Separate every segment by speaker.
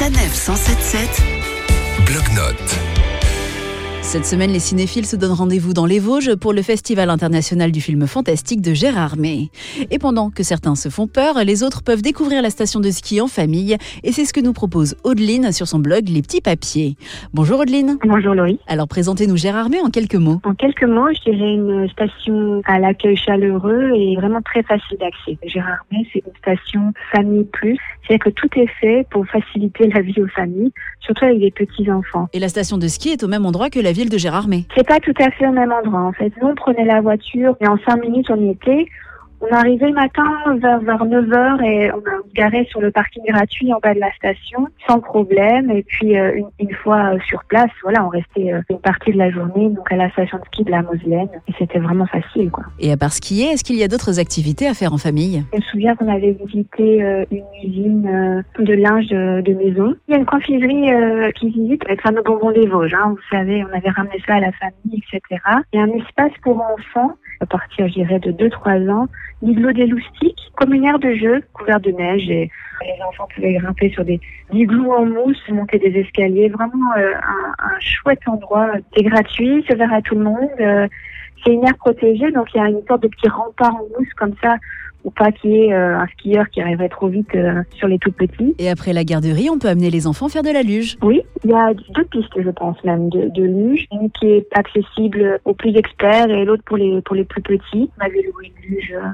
Speaker 1: Sanef 177
Speaker 2: Bloc-notes.
Speaker 3: Cette semaine, les cinéphiles se donnent rendez-vous dans les Vosges pour le Festival international du film fantastique de Gérard May. Et pendant que certains se font peur, les autres peuvent découvrir la station de ski en famille. Et c'est ce que nous propose Audeline sur son blog Les Petits Papiers. Bonjour Audeline.
Speaker 4: Bonjour Laurie.
Speaker 3: Alors présentez-nous Gérard May en quelques mots.
Speaker 4: En quelques mots, je dirais une station à l'accueil chaleureux et vraiment très facile d'accès. Gérard May, c'est une station famille plus. C'est-à-dire que tout est fait pour faciliter la vie aux familles, surtout avec les petits-enfants.
Speaker 3: Et la station de ski est au même endroit que la ville de Gérard May.
Speaker 4: C'est pas tout à fait au même endroit en fait. Nous, on la voiture et en cinq minutes, on y était. On est arrivé le matin vers, vers 9h et on a garé sur le parking gratuit en bas de la station sans problème. Et puis euh, une, une fois sur place, voilà, on restait euh, une partie de la journée donc à la station de ski de la Moselaine et c'était vraiment facile quoi.
Speaker 3: Et à part skier, est-ce qu'il y a d'autres activités à faire en famille?
Speaker 4: Je me souviens qu'on avait visité euh, une usine euh, de linge de, de maison. Il y a une confiserie qui visite avec fameux bonbons des Vosges. Hein, vous savez, on avait ramené ça à la famille, etc. Il y a un espace pour enfants à partir, je dirais, de 2-3 ans, l'igloo des loustiques, comme une aire de jeu couverte de neige et les enfants pouvaient grimper sur des igloos en mousse, monter des escaliers, vraiment euh, un, un chouette endroit. C'est gratuit, c'est ouvert à tout le monde. euh, c'est une aire protégée, donc il y a une sorte de petit rempart en mousse comme ça, pour pas qu'il y ait euh, un skieur qui arriverait trop vite euh, sur les tout petits.
Speaker 3: Et après la garderie, on peut amener les enfants faire de la luge.
Speaker 4: Oui, il y a deux pistes, je pense même, de, de luge. Une qui est accessible aux plus experts et l'autre pour les pour les plus petits. On avait loué une luge euh,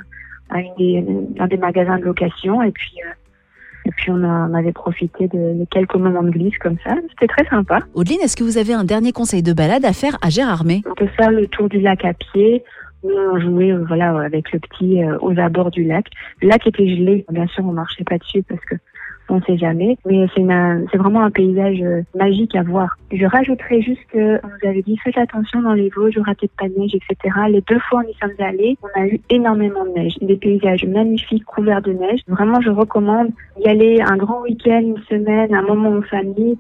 Speaker 4: à une des, un des magasins de location et puis puis on, a- on avait profité de, de quelques moments de glisse comme ça. C'était très sympa.
Speaker 3: Audeline, est-ce que vous avez un dernier conseil de balade à faire à Gérard May
Speaker 4: On peut faire le tour du lac à pied. On jouait euh, voilà, avec le petit euh, aux abords du lac. Le lac était gelé. Bien sûr, on marchait pas dessus parce que on sait jamais. Mais c'est vraiment un paysage euh, magique à voir. Je rajouterais juste que on nous avait dit faites attention dans les Vosges, aura peut-être pas de neige, etc. Les deux fois où on y sommes allés, on a eu énormément de neige. Des paysages magnifiques couverts de neige. Vraiment, je recommande d'y aller un grand week-end, une semaine, un moment en famille.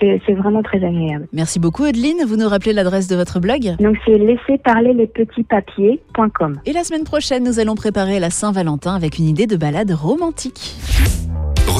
Speaker 4: C'est vraiment très agréable.
Speaker 3: Merci beaucoup Audeline. Vous nous rappelez l'adresse de votre blog?
Speaker 4: Donc c'est laisser parler les petits papiers.com.
Speaker 3: Et la semaine prochaine, nous allons préparer la Saint-Valentin avec une idée de balade romantique.